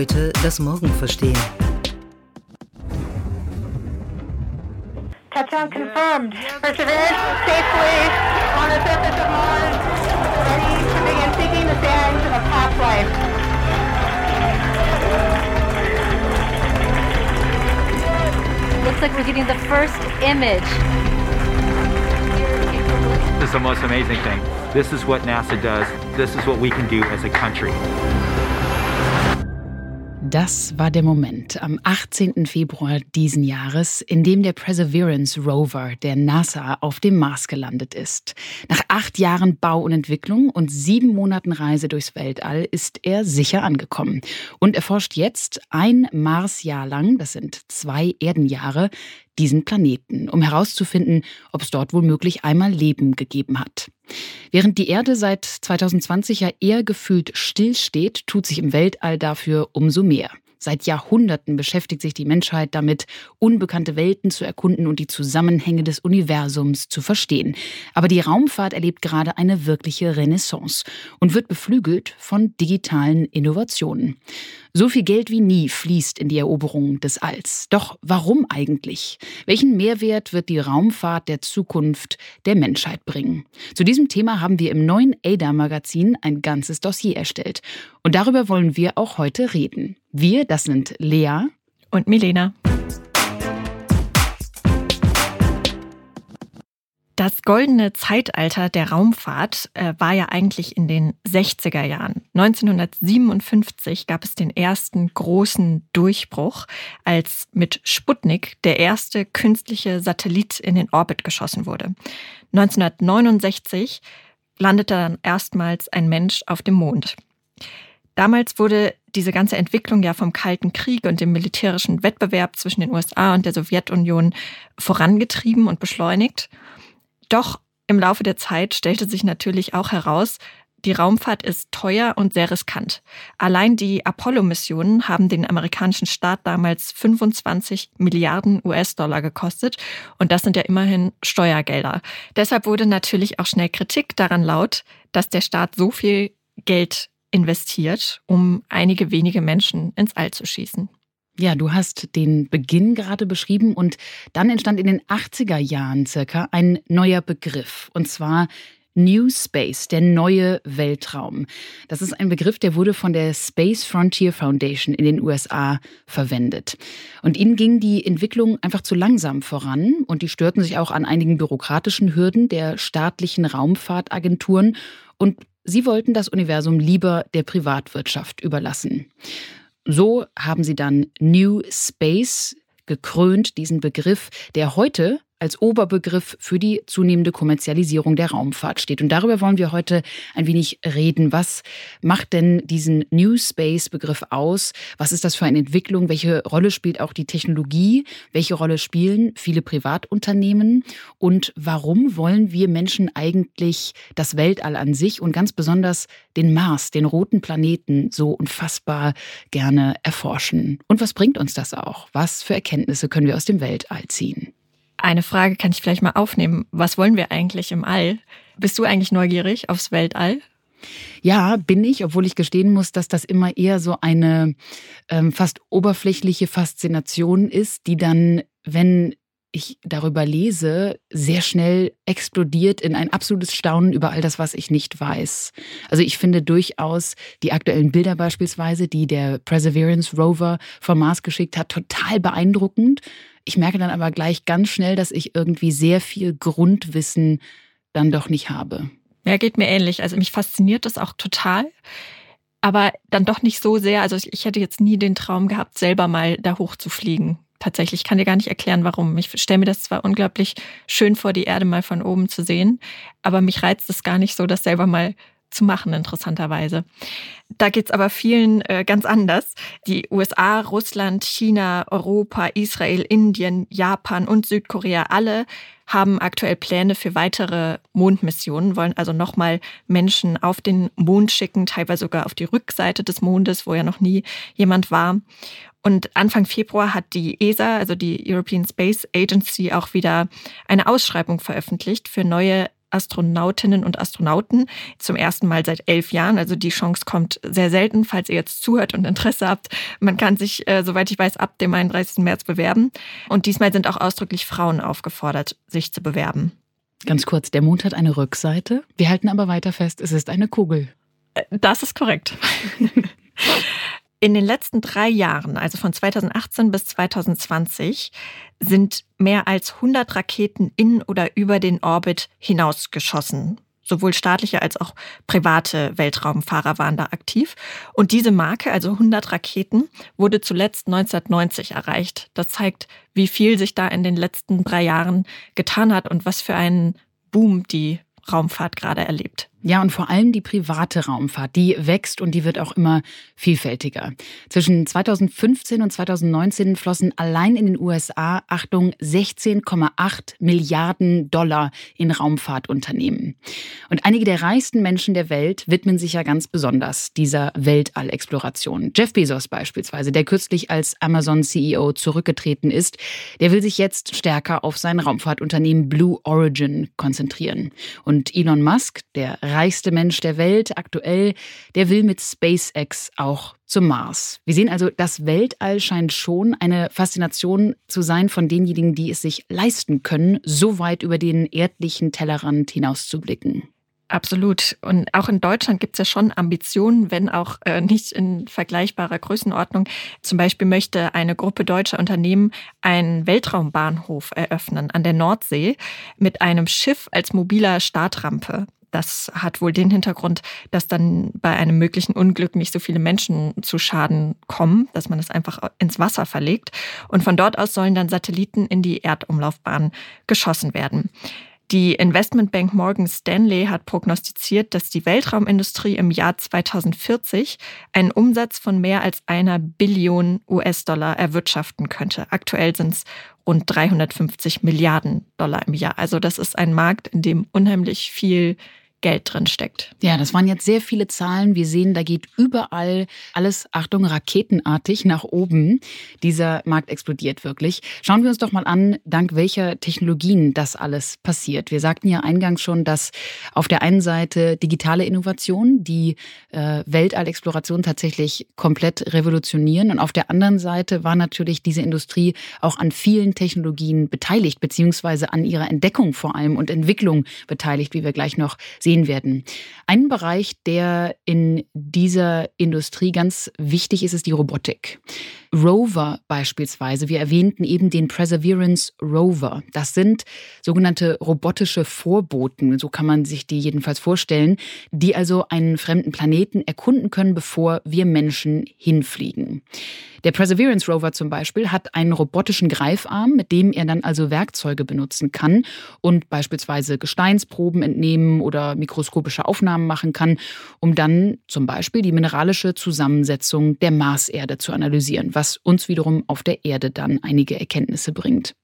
heute das Morgen verstehen. Touchdown confirmed. Perseverance safely on the surface of Mars, ready to begin seeking the sands of past life. Looks like we're getting the first image. This is the most amazing thing. This is what NASA does. This is what we can do as a country. Das war der Moment am 18. Februar diesen Jahres, in dem der Perseverance Rover der NASA auf dem Mars gelandet ist. Nach acht Jahren Bau und Entwicklung und sieben Monaten Reise durchs Weltall ist er sicher angekommen und erforscht jetzt ein Marsjahr lang, das sind zwei Erdenjahre, diesen Planeten, um herauszufinden, ob es dort womöglich einmal Leben gegeben hat. Während die Erde seit 2020 ja eher gefühlt stillsteht, tut sich im Weltall dafür umso mehr. Seit Jahrhunderten beschäftigt sich die Menschheit damit, unbekannte Welten zu erkunden und die Zusammenhänge des Universums zu verstehen. Aber die Raumfahrt erlebt gerade eine wirkliche Renaissance und wird beflügelt von digitalen Innovationen. So viel Geld wie nie fließt in die Eroberung des Alls. Doch warum eigentlich? Welchen Mehrwert wird die Raumfahrt der Zukunft der Menschheit bringen? Zu diesem Thema haben wir im neuen ADA-Magazin ein ganzes Dossier erstellt. Und darüber wollen wir auch heute reden. Wir, das sind Lea und Milena. Das goldene Zeitalter der Raumfahrt äh, war ja eigentlich in den 60er Jahren. 1957 gab es den ersten großen Durchbruch, als mit Sputnik der erste künstliche Satellit in den Orbit geschossen wurde. 1969 landete dann erstmals ein Mensch auf dem Mond. Damals wurde diese ganze Entwicklung ja vom Kalten Krieg und dem militärischen Wettbewerb zwischen den USA und der Sowjetunion vorangetrieben und beschleunigt. Doch im Laufe der Zeit stellte sich natürlich auch heraus, die Raumfahrt ist teuer und sehr riskant. Allein die Apollo-Missionen haben den amerikanischen Staat damals 25 Milliarden US-Dollar gekostet und das sind ja immerhin Steuergelder. Deshalb wurde natürlich auch schnell Kritik daran laut, dass der Staat so viel Geld investiert, um einige wenige Menschen ins All zu schießen. Ja, du hast den Beginn gerade beschrieben und dann entstand in den 80er Jahren circa ein neuer Begriff und zwar New Space, der neue Weltraum. Das ist ein Begriff, der wurde von der Space Frontier Foundation in den USA verwendet. Und ihnen ging die Entwicklung einfach zu langsam voran und die störten sich auch an einigen bürokratischen Hürden der staatlichen Raumfahrtagenturen und sie wollten das Universum lieber der Privatwirtschaft überlassen. So haben sie dann New Space gekrönt, diesen Begriff, der heute als Oberbegriff für die zunehmende Kommerzialisierung der Raumfahrt steht. Und darüber wollen wir heute ein wenig reden. Was macht denn diesen New Space-Begriff aus? Was ist das für eine Entwicklung? Welche Rolle spielt auch die Technologie? Welche Rolle spielen viele Privatunternehmen? Und warum wollen wir Menschen eigentlich das Weltall an sich und ganz besonders den Mars, den roten Planeten, so unfassbar gerne erforschen? Und was bringt uns das auch? Was für Erkenntnisse können wir aus dem Weltall ziehen? Eine Frage kann ich vielleicht mal aufnehmen. Was wollen wir eigentlich im All? Bist du eigentlich neugierig aufs Weltall? Ja, bin ich, obwohl ich gestehen muss, dass das immer eher so eine ähm, fast oberflächliche Faszination ist, die dann, wenn ich darüber lese, sehr schnell explodiert in ein absolutes Staunen über all das, was ich nicht weiß. Also ich finde durchaus die aktuellen Bilder beispielsweise, die der Perseverance Rover vom Mars geschickt hat, total beeindruckend. Ich merke dann aber gleich ganz schnell, dass ich irgendwie sehr viel Grundwissen dann doch nicht habe. Ja, geht mir ähnlich. Also mich fasziniert das auch total. Aber dann doch nicht so sehr. Also ich hätte jetzt nie den Traum gehabt, selber mal da hoch zu fliegen. Tatsächlich, ich kann dir gar nicht erklären, warum. Ich stelle mir das zwar unglaublich schön vor, die Erde mal von oben zu sehen, aber mich reizt es gar nicht so, das selber mal zu machen, interessanterweise. Da geht's aber vielen äh, ganz anders. Die USA, Russland, China, Europa, Israel, Indien, Japan und Südkorea, alle haben aktuell Pläne für weitere Mondmissionen, wollen also nochmal Menschen auf den Mond schicken, teilweise sogar auf die Rückseite des Mondes, wo ja noch nie jemand war. Und Anfang Februar hat die ESA, also die European Space Agency, auch wieder eine Ausschreibung veröffentlicht für neue Astronautinnen und Astronauten zum ersten Mal seit elf Jahren. Also die Chance kommt sehr selten, falls ihr jetzt zuhört und Interesse habt. Man kann sich, äh, soweit ich weiß, ab dem 31. März bewerben. Und diesmal sind auch ausdrücklich Frauen aufgefordert, sich zu bewerben. Ganz kurz, der Mond hat eine Rückseite. Wir halten aber weiter fest, es ist eine Kugel. Äh, das ist korrekt. In den letzten drei Jahren, also von 2018 bis 2020, sind mehr als 100 Raketen in oder über den Orbit hinausgeschossen. Sowohl staatliche als auch private Weltraumfahrer waren da aktiv. Und diese Marke, also 100 Raketen, wurde zuletzt 1990 erreicht. Das zeigt, wie viel sich da in den letzten drei Jahren getan hat und was für einen Boom die Raumfahrt gerade erlebt. Ja, und vor allem die private Raumfahrt, die wächst und die wird auch immer vielfältiger. Zwischen 2015 und 2019 flossen allein in den USA, Achtung, 16,8 Milliarden Dollar in Raumfahrtunternehmen. Und einige der reichsten Menschen der Welt widmen sich ja ganz besonders dieser Weltallexploration. Jeff Bezos beispielsweise, der kürzlich als Amazon-CEO zurückgetreten ist, der will sich jetzt stärker auf sein Raumfahrtunternehmen Blue Origin konzentrieren. Und Elon Musk, der reichste Mensch der Welt aktuell, der will mit SpaceX auch zum Mars. Wir sehen also, das Weltall scheint schon eine Faszination zu sein von denjenigen, die es sich leisten können, so weit über den erdlichen Tellerrand hinauszublicken. Absolut. Und auch in Deutschland gibt es ja schon Ambitionen, wenn auch äh, nicht in vergleichbarer Größenordnung. Zum Beispiel möchte eine Gruppe deutscher Unternehmen einen Weltraumbahnhof eröffnen an der Nordsee mit einem Schiff als mobiler Startrampe. Das hat wohl den Hintergrund, dass dann bei einem möglichen Unglück nicht so viele Menschen zu Schaden kommen, dass man es einfach ins Wasser verlegt. Und von dort aus sollen dann Satelliten in die Erdumlaufbahn geschossen werden. Die Investmentbank Morgan Stanley hat prognostiziert, dass die Weltraumindustrie im Jahr 2040 einen Umsatz von mehr als einer Billion US-Dollar erwirtschaften könnte. Aktuell sind es rund 350 Milliarden Dollar im Jahr. Also das ist ein Markt, in dem unheimlich viel Geld drin steckt. Ja, das waren jetzt sehr viele Zahlen. Wir sehen, da geht überall alles, Achtung, raketenartig nach oben. Dieser Markt explodiert wirklich. Schauen wir uns doch mal an, dank welcher Technologien das alles passiert. Wir sagten ja eingangs schon, dass auf der einen Seite digitale Innovationen die äh, Weltallexploration tatsächlich komplett revolutionieren und auf der anderen Seite war natürlich diese Industrie auch an vielen Technologien beteiligt, beziehungsweise an ihrer Entdeckung vor allem und Entwicklung beteiligt, wie wir gleich noch sehen sehen werden. Ein Bereich, der in dieser Industrie ganz wichtig ist, ist die Robotik. Rover beispielsweise, wir erwähnten eben den Perseverance Rover. Das sind sogenannte robotische Vorboten, so kann man sich die jedenfalls vorstellen, die also einen fremden Planeten erkunden können, bevor wir Menschen hinfliegen. Der Perseverance Rover zum Beispiel hat einen robotischen Greifarm, mit dem er dann also Werkzeuge benutzen kann und beispielsweise Gesteinsproben entnehmen oder mikroskopische Aufnahmen machen kann, um dann zum Beispiel die mineralische Zusammensetzung der Marserde zu analysieren, was uns wiederum auf der Erde dann einige Erkenntnisse bringt.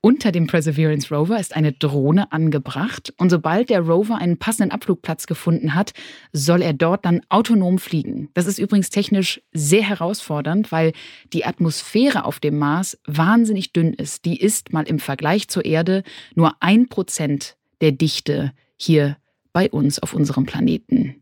Unter dem Perseverance Rover ist eine Drohne angebracht und sobald der Rover einen passenden Abflugplatz gefunden hat, soll er dort dann autonom fliegen. Das ist übrigens technisch sehr herausfordernd, weil die Atmosphäre auf dem Mars wahnsinnig dünn ist. Die ist mal im Vergleich zur Erde nur ein Prozent der Dichte hier bei uns auf unserem Planeten.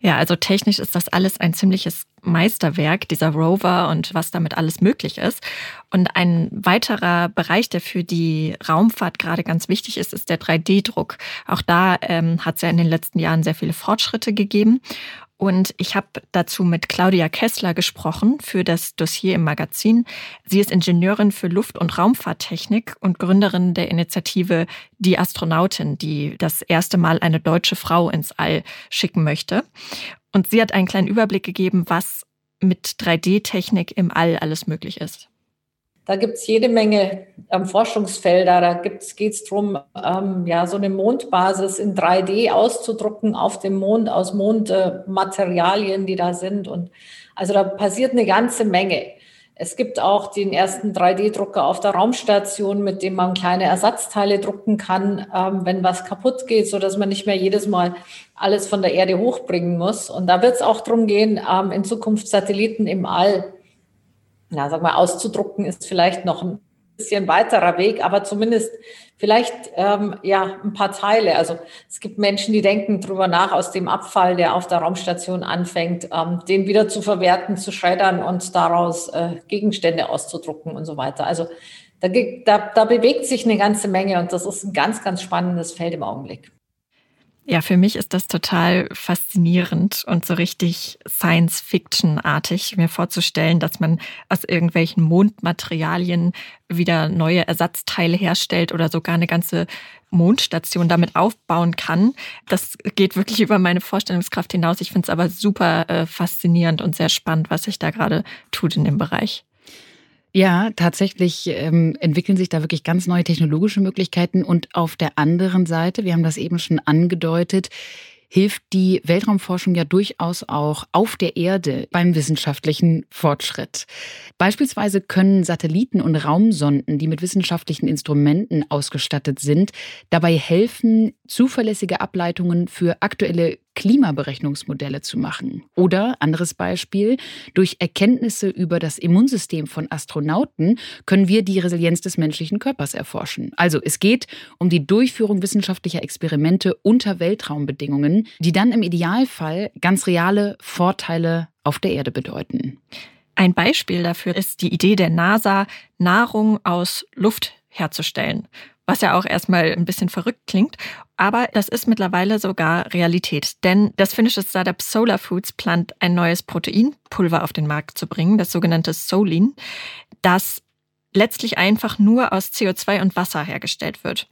Ja, also technisch ist das alles ein ziemliches Meisterwerk, dieser Rover und was damit alles möglich ist. Und ein weiterer Bereich, der für die Raumfahrt gerade ganz wichtig ist, ist der 3D-Druck. Auch da ähm, hat es ja in den letzten Jahren sehr viele Fortschritte gegeben. Und ich habe dazu mit Claudia Kessler gesprochen für das Dossier im Magazin. Sie ist Ingenieurin für Luft- und Raumfahrttechnik und Gründerin der Initiative Die Astronautin, die das erste Mal eine deutsche Frau ins All schicken möchte. Und sie hat einen kleinen Überblick gegeben, was mit 3D-Technik im All alles möglich ist. Da gibt es jede Menge ähm, Forschungsfelder. Da geht es darum, ähm, ja, so eine Mondbasis in 3D auszudrucken auf dem Mond aus Mondmaterialien, äh, die da sind. Und also da passiert eine ganze Menge. Es gibt auch den ersten 3D-Drucker auf der Raumstation, mit dem man kleine Ersatzteile drucken kann, ähm, wenn was kaputt geht, so dass man nicht mehr jedes Mal alles von der Erde hochbringen muss. Und da wird es auch darum gehen, ähm, in Zukunft Satelliten im All ja, sag mal, auszudrucken ist vielleicht noch ein bisschen weiterer Weg, aber zumindest vielleicht ähm, ja ein paar Teile. Also es gibt Menschen, die denken drüber nach, aus dem Abfall, der auf der Raumstation anfängt, ähm, den wieder zu verwerten, zu schreddern und daraus äh, Gegenstände auszudrucken und so weiter. Also da, da, da bewegt sich eine ganze Menge und das ist ein ganz, ganz spannendes Feld im Augenblick. Ja, für mich ist das total faszinierend und so richtig Science-Fiction-artig, mir vorzustellen, dass man aus irgendwelchen Mondmaterialien wieder neue Ersatzteile herstellt oder sogar eine ganze Mondstation damit aufbauen kann. Das geht wirklich über meine Vorstellungskraft hinaus. Ich finde es aber super äh, faszinierend und sehr spannend, was sich da gerade tut in dem Bereich. Ja, tatsächlich ähm, entwickeln sich da wirklich ganz neue technologische Möglichkeiten. Und auf der anderen Seite, wir haben das eben schon angedeutet, hilft die Weltraumforschung ja durchaus auch auf der Erde beim wissenschaftlichen Fortschritt. Beispielsweise können Satelliten und Raumsonden, die mit wissenschaftlichen Instrumenten ausgestattet sind, dabei helfen, zuverlässige Ableitungen für aktuelle Klimaberechnungsmodelle zu machen. Oder, anderes Beispiel, durch Erkenntnisse über das Immunsystem von Astronauten können wir die Resilienz des menschlichen Körpers erforschen. Also es geht um die Durchführung wissenschaftlicher Experimente unter Weltraumbedingungen, die dann im Idealfall ganz reale Vorteile auf der Erde bedeuten. Ein Beispiel dafür ist die Idee der NASA, Nahrung aus Luft herzustellen was ja auch erstmal ein bisschen verrückt klingt. Aber das ist mittlerweile sogar Realität. Denn das finnische Startup Solar Foods plant ein neues Proteinpulver auf den Markt zu bringen, das sogenannte Solin, das letztlich einfach nur aus CO2 und Wasser hergestellt wird.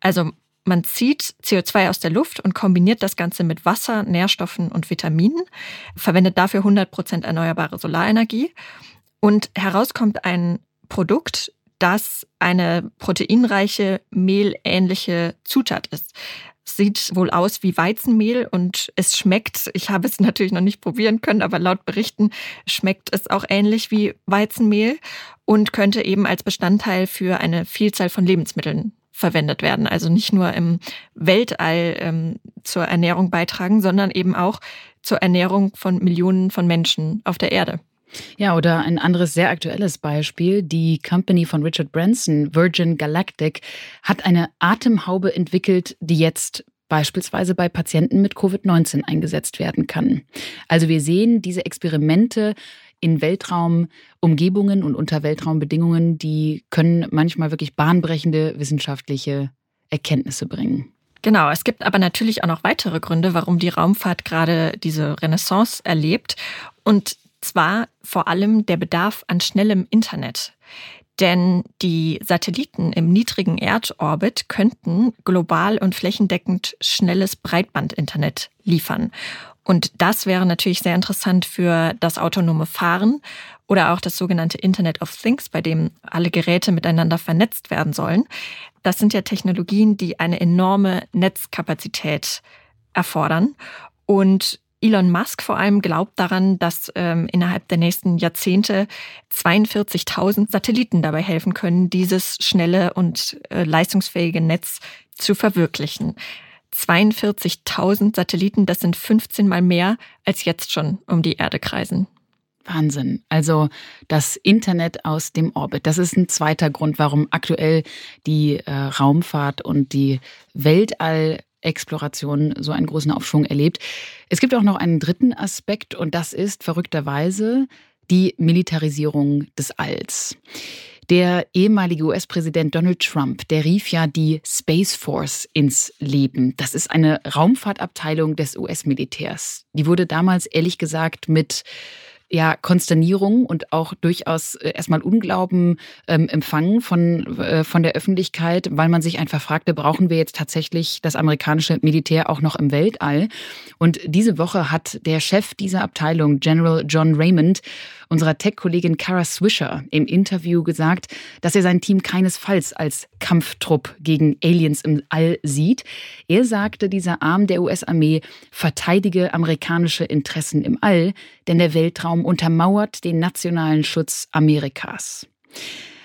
Also man zieht CO2 aus der Luft und kombiniert das Ganze mit Wasser, Nährstoffen und Vitaminen, verwendet dafür 100% erneuerbare Solarenergie und heraus kommt ein Produkt, das eine proteinreiche, mehlähnliche Zutat ist. Sieht wohl aus wie Weizenmehl und es schmeckt, ich habe es natürlich noch nicht probieren können, aber laut Berichten schmeckt es auch ähnlich wie Weizenmehl und könnte eben als Bestandteil für eine Vielzahl von Lebensmitteln verwendet werden. Also nicht nur im Weltall ähm, zur Ernährung beitragen, sondern eben auch zur Ernährung von Millionen von Menschen auf der Erde. Ja, oder ein anderes sehr aktuelles Beispiel. Die Company von Richard Branson, Virgin Galactic, hat eine Atemhaube entwickelt, die jetzt beispielsweise bei Patienten mit Covid-19 eingesetzt werden kann. Also wir sehen diese Experimente in Weltraumumgebungen und unter Weltraumbedingungen, die können manchmal wirklich bahnbrechende wissenschaftliche Erkenntnisse bringen. Genau, es gibt aber natürlich auch noch weitere Gründe, warum die Raumfahrt gerade diese Renaissance erlebt. Und zwar vor allem der Bedarf an schnellem Internet. Denn die Satelliten im niedrigen Erdorbit könnten global und flächendeckend schnelles Breitbandinternet liefern. Und das wäre natürlich sehr interessant für das autonome Fahren oder auch das sogenannte Internet of Things, bei dem alle Geräte miteinander vernetzt werden sollen. Das sind ja Technologien, die eine enorme Netzkapazität erfordern. Und Elon Musk vor allem glaubt daran, dass ähm, innerhalb der nächsten Jahrzehnte 42.000 Satelliten dabei helfen können, dieses schnelle und äh, leistungsfähige Netz zu verwirklichen. 42.000 Satelliten, das sind 15 mal mehr als jetzt schon um die Erde kreisen. Wahnsinn. Also das Internet aus dem Orbit. Das ist ein zweiter Grund, warum aktuell die äh, Raumfahrt und die Weltall Exploration so einen großen Aufschwung erlebt. Es gibt auch noch einen dritten Aspekt und das ist verrückterweise die Militarisierung des Alls. Der ehemalige US-Präsident Donald Trump, der rief ja die Space Force ins Leben. Das ist eine Raumfahrtabteilung des US-Militärs. Die wurde damals ehrlich gesagt mit ja, Konsternierung und auch durchaus äh, erstmal Unglauben ähm, empfangen von, äh, von der Öffentlichkeit, weil man sich einfach fragte, brauchen wir jetzt tatsächlich das amerikanische Militär auch noch im Weltall? Und diese Woche hat der Chef dieser Abteilung, General John Raymond, unserer Tech-Kollegin Kara Swisher im Interview gesagt, dass er sein Team keinesfalls als Kampftrupp gegen Aliens im All sieht. Er sagte, dieser Arm der US-Armee verteidige amerikanische Interessen im All, denn der Weltraum untermauert den nationalen Schutz Amerikas.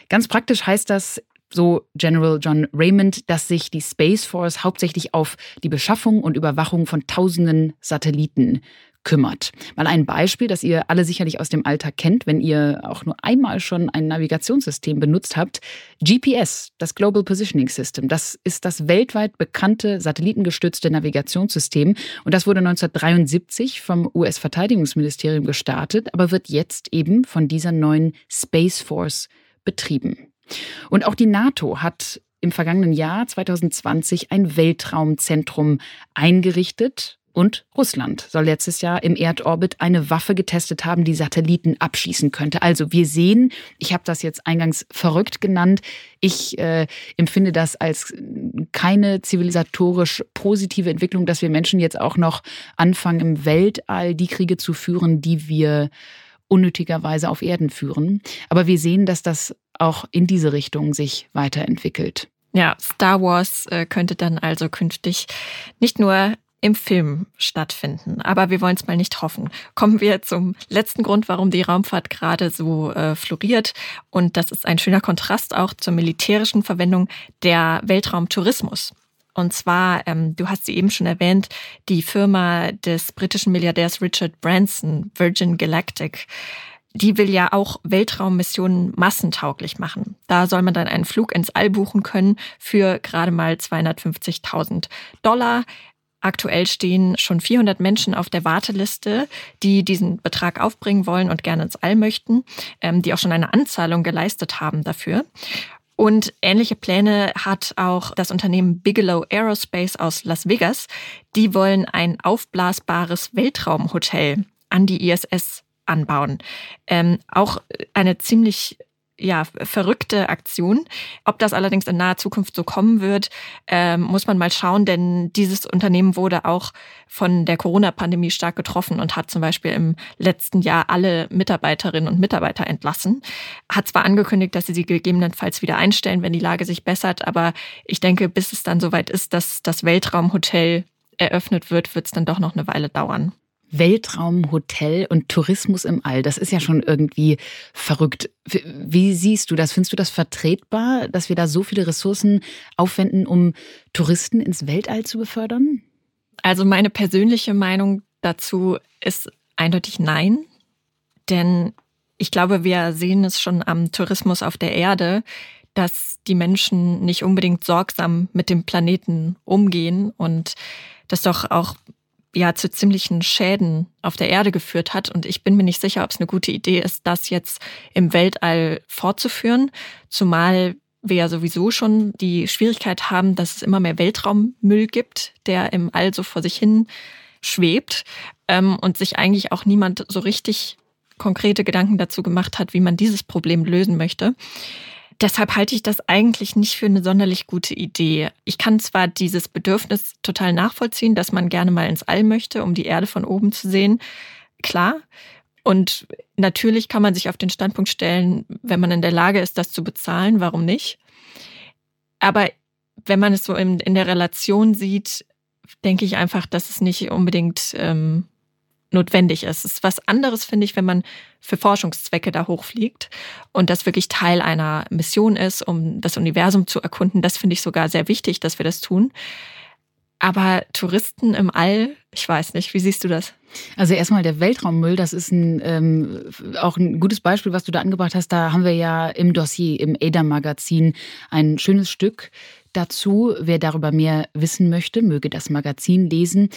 Ganz praktisch heißt das, so General John Raymond, dass sich die Space Force hauptsächlich auf die Beschaffung und Überwachung von tausenden Satelliten kümmert. Mal ein Beispiel, das ihr alle sicherlich aus dem Alltag kennt, wenn ihr auch nur einmal schon ein Navigationssystem benutzt habt. GPS, das Global Positioning System, das ist das weltweit bekannte satellitengestützte Navigationssystem und das wurde 1973 vom US-Verteidigungsministerium gestartet, aber wird jetzt eben von dieser neuen Space Force betrieben. Und auch die NATO hat im vergangenen Jahr 2020 ein Weltraumzentrum eingerichtet. Und Russland soll letztes Jahr im Erdorbit eine Waffe getestet haben, die Satelliten abschießen könnte. Also wir sehen, ich habe das jetzt eingangs verrückt genannt, ich äh, empfinde das als keine zivilisatorisch positive Entwicklung, dass wir Menschen jetzt auch noch anfangen, im Weltall die Kriege zu führen, die wir unnötigerweise auf Erden führen. Aber wir sehen, dass das auch in diese Richtung sich weiterentwickelt. Ja, Star Wars äh, könnte dann also künftig nicht nur im Film stattfinden. Aber wir wollen es mal nicht hoffen. Kommen wir zum letzten Grund, warum die Raumfahrt gerade so äh, floriert. Und das ist ein schöner Kontrast auch zur militärischen Verwendung der Weltraumtourismus. Und zwar, ähm, du hast sie eben schon erwähnt, die Firma des britischen Milliardärs Richard Branson, Virgin Galactic die will ja auch Weltraummissionen massentauglich machen. Da soll man dann einen Flug ins All buchen können für gerade mal 250.000 Dollar. Aktuell stehen schon 400 Menschen auf der Warteliste, die diesen Betrag aufbringen wollen und gerne ins All möchten, ähm, die auch schon eine Anzahlung geleistet haben dafür. Und ähnliche Pläne hat auch das Unternehmen Bigelow Aerospace aus Las Vegas. Die wollen ein aufblasbares Weltraumhotel an die ISS anbauen. Ähm, auch eine ziemlich ja, verrückte Aktion. Ob das allerdings in naher Zukunft so kommen wird, ähm, muss man mal schauen, denn dieses Unternehmen wurde auch von der Corona-Pandemie stark getroffen und hat zum Beispiel im letzten Jahr alle Mitarbeiterinnen und Mitarbeiter entlassen. Hat zwar angekündigt, dass sie sie gegebenenfalls wieder einstellen, wenn die Lage sich bessert, aber ich denke, bis es dann soweit ist, dass das Weltraumhotel eröffnet wird, wird es dann doch noch eine Weile dauern. Weltraum, Hotel und Tourismus im All. Das ist ja schon irgendwie verrückt. Wie siehst du das? Findest du das vertretbar, dass wir da so viele Ressourcen aufwenden, um Touristen ins Weltall zu befördern? Also meine persönliche Meinung dazu ist eindeutig nein. Denn ich glaube, wir sehen es schon am Tourismus auf der Erde, dass die Menschen nicht unbedingt sorgsam mit dem Planeten umgehen und das doch auch ja zu ziemlichen Schäden auf der Erde geführt hat. Und ich bin mir nicht sicher, ob es eine gute Idee ist, das jetzt im Weltall fortzuführen. Zumal wir ja sowieso schon die Schwierigkeit haben, dass es immer mehr Weltraummüll gibt, der im All so vor sich hin schwebt ähm, und sich eigentlich auch niemand so richtig konkrete Gedanken dazu gemacht hat, wie man dieses Problem lösen möchte. Deshalb halte ich das eigentlich nicht für eine sonderlich gute Idee. Ich kann zwar dieses Bedürfnis total nachvollziehen, dass man gerne mal ins All möchte, um die Erde von oben zu sehen. Klar. Und natürlich kann man sich auf den Standpunkt stellen, wenn man in der Lage ist, das zu bezahlen, warum nicht? Aber wenn man es so in, in der Relation sieht, denke ich einfach, dass es nicht unbedingt ähm, notwendig ist. Es ist was anderes, finde ich, wenn man für Forschungszwecke da hochfliegt und das wirklich Teil einer Mission ist, um das Universum zu erkunden. Das finde ich sogar sehr wichtig, dass wir das tun. Aber Touristen im All, ich weiß nicht, wie siehst du das? Also erstmal der Weltraummüll, das ist ein, ähm, auch ein gutes Beispiel, was du da angebracht hast. Da haben wir ja im Dossier, im ADA-Magazin ein schönes Stück dazu. Wer darüber mehr wissen möchte, möge das Magazin lesen.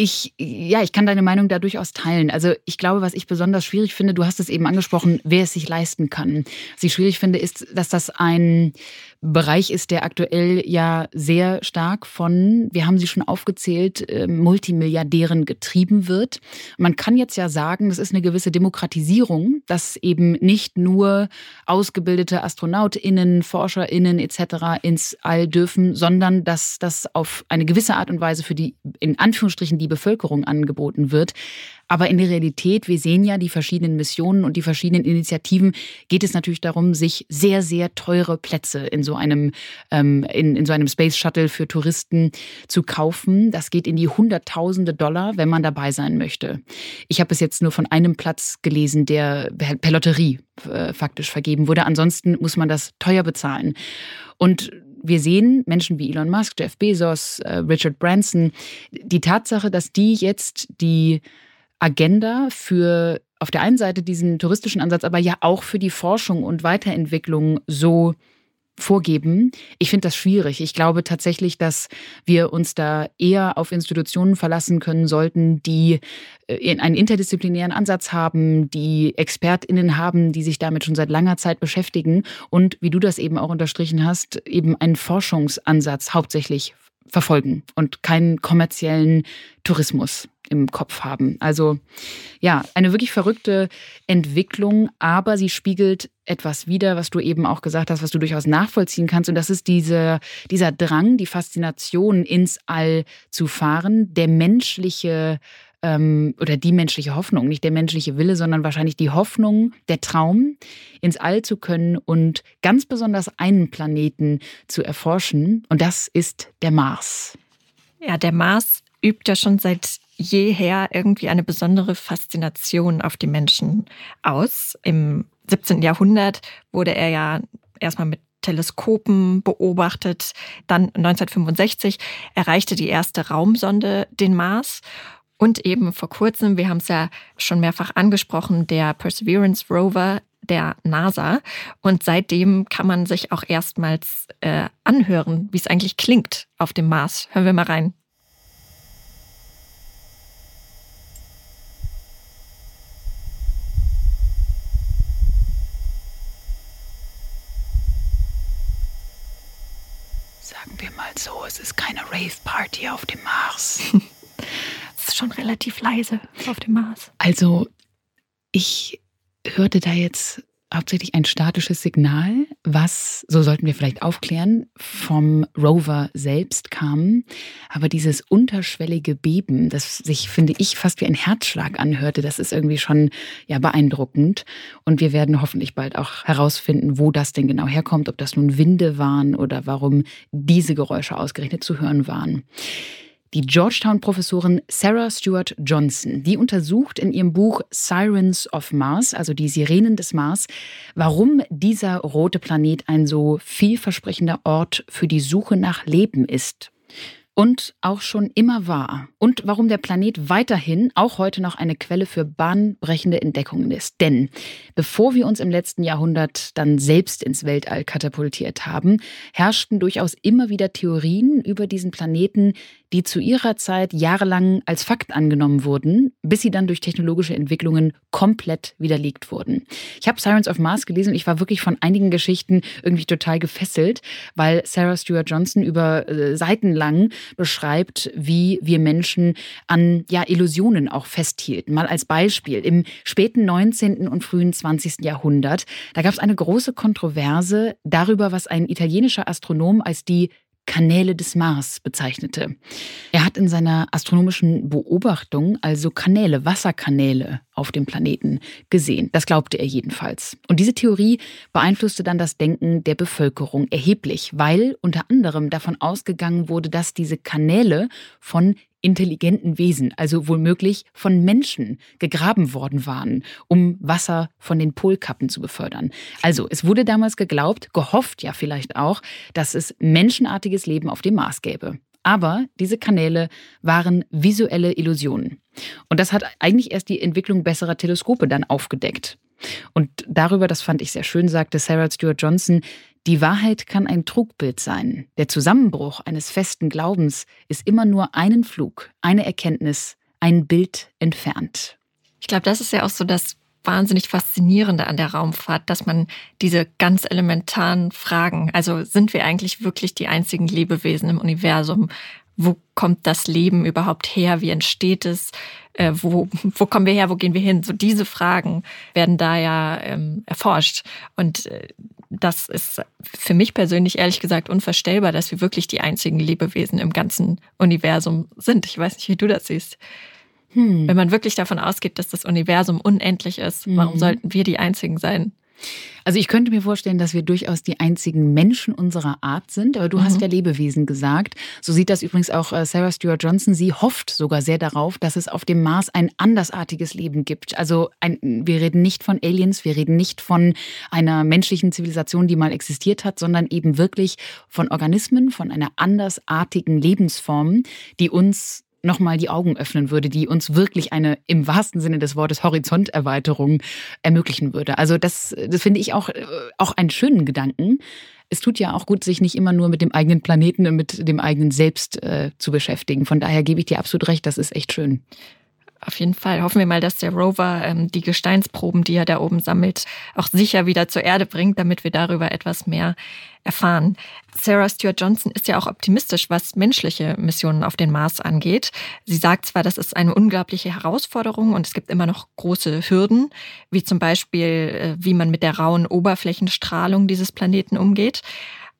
Ich, ja, ich kann deine Meinung da durchaus teilen. Also ich glaube, was ich besonders schwierig finde, du hast es eben angesprochen, wer es sich leisten kann. Was ich schwierig finde, ist, dass das ein Bereich ist, der aktuell ja sehr stark von, wir haben sie schon aufgezählt, ähm, Multimilliardären getrieben wird. Man kann jetzt ja sagen, das ist eine gewisse Demokratisierung, dass eben nicht nur ausgebildete AstronautInnen, ForscherInnen etc. ins All dürfen, sondern dass das auf eine gewisse Art und Weise für die, in Anführungsstrichen, die Bevölkerung angeboten wird. Aber in der Realität, wir sehen ja die verschiedenen Missionen und die verschiedenen Initiativen, geht es natürlich darum, sich sehr, sehr teure Plätze in so einem, ähm, in, in so einem Space Shuttle für Touristen zu kaufen. Das geht in die Hunderttausende Dollar, wenn man dabei sein möchte. Ich habe bis jetzt nur von einem Platz gelesen, der per Lotterie äh, faktisch vergeben wurde. Ansonsten muss man das teuer bezahlen. Und wir sehen Menschen wie Elon Musk, Jeff Bezos, äh, Richard Branson, die Tatsache, dass die jetzt die Agenda für auf der einen Seite diesen touristischen Ansatz, aber ja auch für die Forschung und Weiterentwicklung so vorgeben. Ich finde das schwierig. Ich glaube tatsächlich, dass wir uns da eher auf Institutionen verlassen können sollten, die äh, einen interdisziplinären Ansatz haben, die Expertinnen haben, die sich damit schon seit langer Zeit beschäftigen und, wie du das eben auch unterstrichen hast, eben einen Forschungsansatz hauptsächlich verfolgen und keinen kommerziellen Tourismus im Kopf haben. Also ja, eine wirklich verrückte Entwicklung, aber sie spiegelt etwas wider, was du eben auch gesagt hast, was du durchaus nachvollziehen kannst. Und das ist diese, dieser Drang, die Faszination ins All zu fahren, der menschliche ähm, oder die menschliche Hoffnung, nicht der menschliche Wille, sondern wahrscheinlich die Hoffnung, der Traum, ins All zu können und ganz besonders einen Planeten zu erforschen. Und das ist der Mars. Ja, der Mars übt ja schon seit jeher irgendwie eine besondere Faszination auf die Menschen aus. Im 17. Jahrhundert wurde er ja erstmal mit Teleskopen beobachtet. Dann 1965 erreichte die erste Raumsonde den Mars. Und eben vor kurzem, wir haben es ja schon mehrfach angesprochen, der Perseverance Rover der NASA. Und seitdem kann man sich auch erstmals äh, anhören, wie es eigentlich klingt auf dem Mars. Hören wir mal rein. Sagen wir mal so, es ist keine Rave-Party auf dem Mars. Es ist schon relativ leise auf dem Mars. Also, ich hörte da jetzt hauptsächlich ein statisches Signal, was, so sollten wir vielleicht aufklären, vom Rover selbst kam. Aber dieses unterschwellige Beben, das sich, finde ich, fast wie ein Herzschlag anhörte, das ist irgendwie schon ja, beeindruckend. Und wir werden hoffentlich bald auch herausfinden, wo das denn genau herkommt, ob das nun Winde waren oder warum diese Geräusche ausgerechnet zu hören waren. Die Georgetown-Professorin Sarah Stewart Johnson, die untersucht in ihrem Buch Sirens of Mars, also die Sirenen des Mars, warum dieser rote Planet ein so vielversprechender Ort für die Suche nach Leben ist und auch schon immer war. Und warum der Planet weiterhin auch heute noch eine Quelle für bahnbrechende Entdeckungen ist. Denn bevor wir uns im letzten Jahrhundert dann selbst ins Weltall katapultiert haben, herrschten durchaus immer wieder Theorien über diesen Planeten, die zu ihrer Zeit jahrelang als Fakt angenommen wurden, bis sie dann durch technologische Entwicklungen komplett widerlegt wurden. Ich habe Sirens of Mars gelesen und ich war wirklich von einigen Geschichten irgendwie total gefesselt, weil Sarah Stewart Johnson über äh, Seiten beschreibt, wie wir Menschen an ja, Illusionen auch festhielten. Mal als Beispiel, im späten 19. und frühen 20. Jahrhundert, da gab es eine große Kontroverse darüber, was ein italienischer Astronom als die Kanäle des Mars bezeichnete. Er hat in seiner astronomischen Beobachtung also Kanäle, Wasserkanäle auf dem Planeten gesehen. Das glaubte er jedenfalls. Und diese Theorie beeinflusste dann das Denken der Bevölkerung erheblich, weil unter anderem davon ausgegangen wurde, dass diese Kanäle von intelligenten Wesen, also womöglich von Menschen gegraben worden waren, um Wasser von den Polkappen zu befördern. Also es wurde damals geglaubt, gehofft ja vielleicht auch, dass es menschenartiges Leben auf dem Mars gäbe. Aber diese Kanäle waren visuelle Illusionen. Und das hat eigentlich erst die Entwicklung besserer Teleskope dann aufgedeckt. Und darüber, das fand ich sehr schön, sagte Sarah Stewart Johnson, die Wahrheit kann ein Trugbild sein. Der Zusammenbruch eines festen Glaubens ist immer nur einen Flug, eine Erkenntnis, ein Bild entfernt. Ich glaube, das ist ja auch so das wahnsinnig Faszinierende an der Raumfahrt, dass man diese ganz elementaren Fragen, also sind wir eigentlich wirklich die einzigen Lebewesen im Universum? Wo kommt das Leben überhaupt her? Wie entsteht es? Äh, wo, wo kommen wir her? Wo gehen wir hin? So diese Fragen werden da ja ähm, erforscht. Und äh, das ist für mich persönlich ehrlich gesagt unvorstellbar, dass wir wirklich die einzigen Lebewesen im ganzen Universum sind. Ich weiß nicht, wie du das siehst. Hm. Wenn man wirklich davon ausgeht, dass das Universum unendlich ist, warum mhm. sollten wir die einzigen sein? Also ich könnte mir vorstellen, dass wir durchaus die einzigen Menschen unserer Art sind, aber du mhm. hast ja Lebewesen gesagt. So sieht das übrigens auch äh, Sarah Stewart Johnson. Sie hofft sogar sehr darauf, dass es auf dem Mars ein andersartiges Leben gibt. Also ein, wir reden nicht von Aliens, wir reden nicht von einer menschlichen Zivilisation, die mal existiert hat, sondern eben wirklich von Organismen, von einer andersartigen Lebensform, die uns nochmal die Augen öffnen würde, die uns wirklich eine im wahrsten Sinne des Wortes Horizonterweiterung ermöglichen würde. Also das, das finde ich auch, auch einen schönen Gedanken. Es tut ja auch gut, sich nicht immer nur mit dem eigenen Planeten und mit dem eigenen Selbst äh, zu beschäftigen. Von daher gebe ich dir absolut recht, das ist echt schön. Auf jeden Fall. Hoffen wir mal, dass der Rover ähm, die Gesteinsproben, die er da oben sammelt, auch sicher wieder zur Erde bringt, damit wir darüber etwas mehr erfahren. Sarah Stewart Johnson ist ja auch optimistisch, was menschliche Missionen auf den Mars angeht. Sie sagt zwar, das ist eine unglaubliche Herausforderung und es gibt immer noch große Hürden, wie zum Beispiel, äh, wie man mit der rauen Oberflächenstrahlung dieses Planeten umgeht.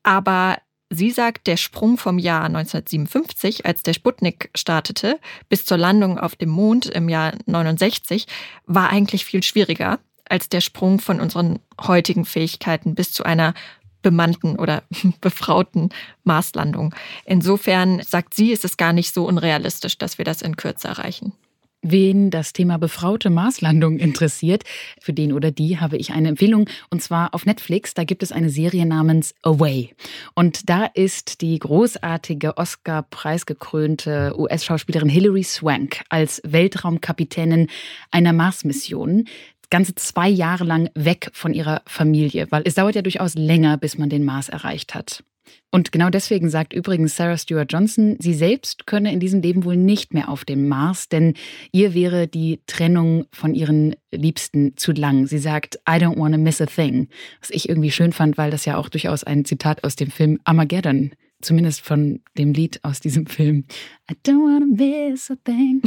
Aber Sie sagt, der Sprung vom Jahr 1957, als der Sputnik startete, bis zur Landung auf dem Mond im Jahr 69, war eigentlich viel schwieriger als der Sprung von unseren heutigen Fähigkeiten bis zu einer bemannten oder befrauten Marslandung. Insofern sagt sie, ist es gar nicht so unrealistisch, dass wir das in Kürze erreichen. Wen das Thema befraute Marslandung interessiert, für den oder die habe ich eine Empfehlung und zwar auf Netflix. Da gibt es eine Serie namens Away. Und da ist die großartige Oscar-preisgekrönte US-Schauspielerin Hilary Swank als Weltraumkapitänin einer Mars-Mission ganze zwei Jahre lang weg von ihrer Familie, weil es dauert ja durchaus länger, bis man den Mars erreicht hat. Und genau deswegen sagt übrigens Sarah Stewart Johnson, sie selbst könne in diesem Leben wohl nicht mehr auf dem Mars, denn ihr wäre die Trennung von ihren Liebsten zu lang. Sie sagt, I don't want to miss a thing. Was ich irgendwie schön fand, weil das ja auch durchaus ein Zitat aus dem Film Armageddon zumindest von dem Lied aus diesem Film. I don't wanna miss a thing.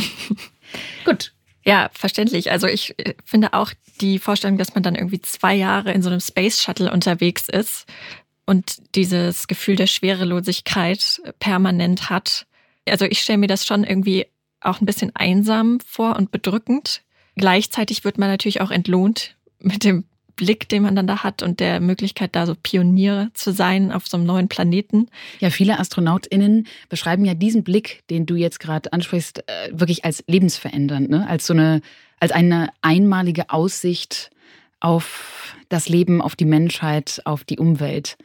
Gut. Ja, verständlich. Also ich äh, finde auch die Vorstellung, dass man dann irgendwie zwei Jahre in so einem Space Shuttle unterwegs ist, und dieses Gefühl der Schwerelosigkeit permanent hat. Also ich stelle mir das schon irgendwie auch ein bisschen einsam vor und bedrückend. Gleichzeitig wird man natürlich auch entlohnt mit dem Blick, den man dann da hat und der Möglichkeit, da so Pioniere zu sein auf so einem neuen Planeten. Ja, viele AstronautInnen beschreiben ja diesen Blick, den du jetzt gerade ansprichst, äh, wirklich als lebensverändernd, ne? als so eine, als eine einmalige Aussicht auf das Leben, auf die Menschheit, auf die Umwelt.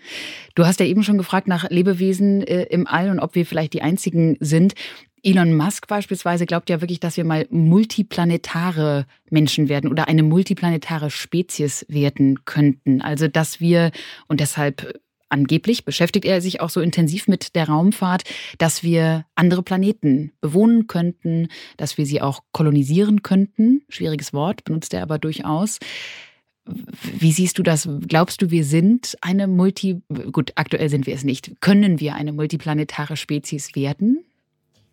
Du hast ja eben schon gefragt nach Lebewesen äh, im All und ob wir vielleicht die einzigen sind. Elon Musk beispielsweise glaubt ja wirklich, dass wir mal multiplanetare Menschen werden oder eine multiplanetare Spezies werden könnten. Also dass wir, und deshalb angeblich beschäftigt er sich auch so intensiv mit der Raumfahrt, dass wir andere Planeten bewohnen könnten, dass wir sie auch kolonisieren könnten. Schwieriges Wort, benutzt er aber durchaus. Wie siehst du das? Glaubst du, wir sind eine Multi, gut, aktuell sind wir es nicht. Können wir eine multiplanetare Spezies werden?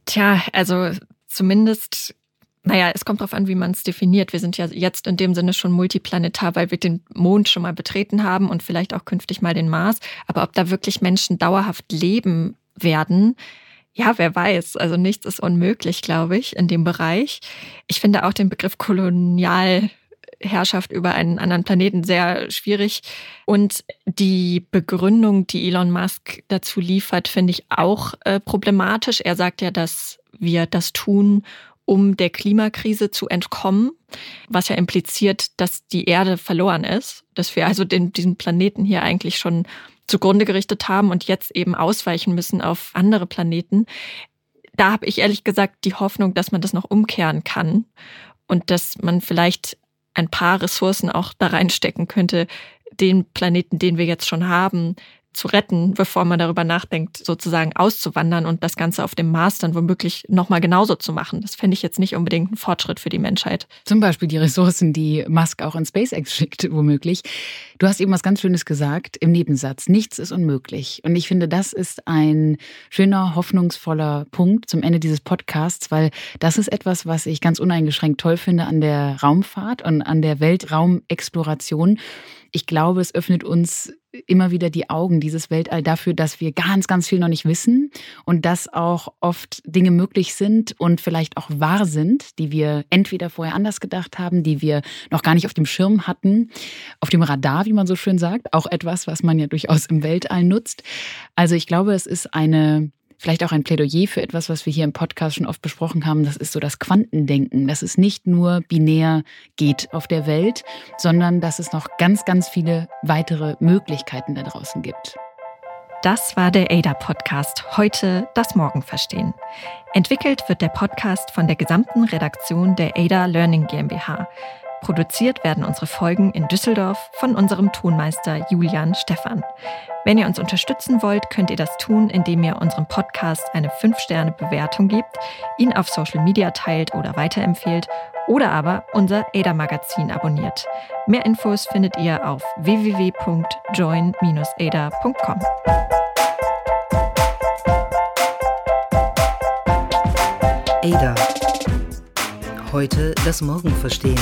Tja, also zumindest, naja, es kommt darauf an, wie man es definiert. Wir sind ja jetzt in dem Sinne schon multiplanetar, weil wir den Mond schon mal betreten haben und vielleicht auch künftig mal den Mars. Aber ob da wirklich Menschen dauerhaft leben werden, ja, wer weiß. Also nichts ist unmöglich, glaube ich, in dem Bereich. Ich finde auch den Begriff kolonial Herrschaft über einen anderen Planeten sehr schwierig. Und die Begründung, die Elon Musk dazu liefert, finde ich auch äh, problematisch. Er sagt ja, dass wir das tun, um der Klimakrise zu entkommen, was ja impliziert, dass die Erde verloren ist, dass wir also den, diesen Planeten hier eigentlich schon zugrunde gerichtet haben und jetzt eben ausweichen müssen auf andere Planeten. Da habe ich ehrlich gesagt die Hoffnung, dass man das noch umkehren kann und dass man vielleicht ein paar Ressourcen auch da reinstecken könnte, den Planeten, den wir jetzt schon haben, zu retten, bevor man darüber nachdenkt, sozusagen auszuwandern und das Ganze auf dem Mars dann womöglich nochmal genauso zu machen. Das fände ich jetzt nicht unbedingt ein Fortschritt für die Menschheit. Zum Beispiel die Ressourcen, die Musk auch in SpaceX schickt, womöglich. Du hast eben was ganz Schönes gesagt im Nebensatz. Nichts ist unmöglich. Und ich finde, das ist ein schöner, hoffnungsvoller Punkt zum Ende dieses Podcasts, weil das ist etwas, was ich ganz uneingeschränkt toll finde an der Raumfahrt und an der Weltraumexploration ich glaube, es öffnet uns immer wieder die Augen, dieses Weltall dafür, dass wir ganz, ganz viel noch nicht wissen und dass auch oft Dinge möglich sind und vielleicht auch wahr sind, die wir entweder vorher anders gedacht haben, die wir noch gar nicht auf dem Schirm hatten, auf dem Radar, wie man so schön sagt, auch etwas, was man ja durchaus im Weltall nutzt. Also ich glaube, es ist eine vielleicht auch ein Plädoyer für etwas, was wir hier im Podcast schon oft besprochen haben. Das ist so das Quantendenken, dass es nicht nur binär geht auf der Welt, sondern dass es noch ganz, ganz viele weitere Möglichkeiten da draußen gibt. Das war der ADA-Podcast. Heute das Morgen verstehen. Entwickelt wird der Podcast von der gesamten Redaktion der ADA Learning GmbH. Produziert werden unsere Folgen in Düsseldorf von unserem Tonmeister Julian Stephan. Wenn ihr uns unterstützen wollt, könnt ihr das tun, indem ihr unserem Podcast eine 5-Sterne-Bewertung gebt, ihn auf Social Media teilt oder weiterempfehlt oder aber unser ADA-Magazin abonniert. Mehr Infos findet ihr auf www.join-ada.com. Ada. Heute das Morgen verstehen.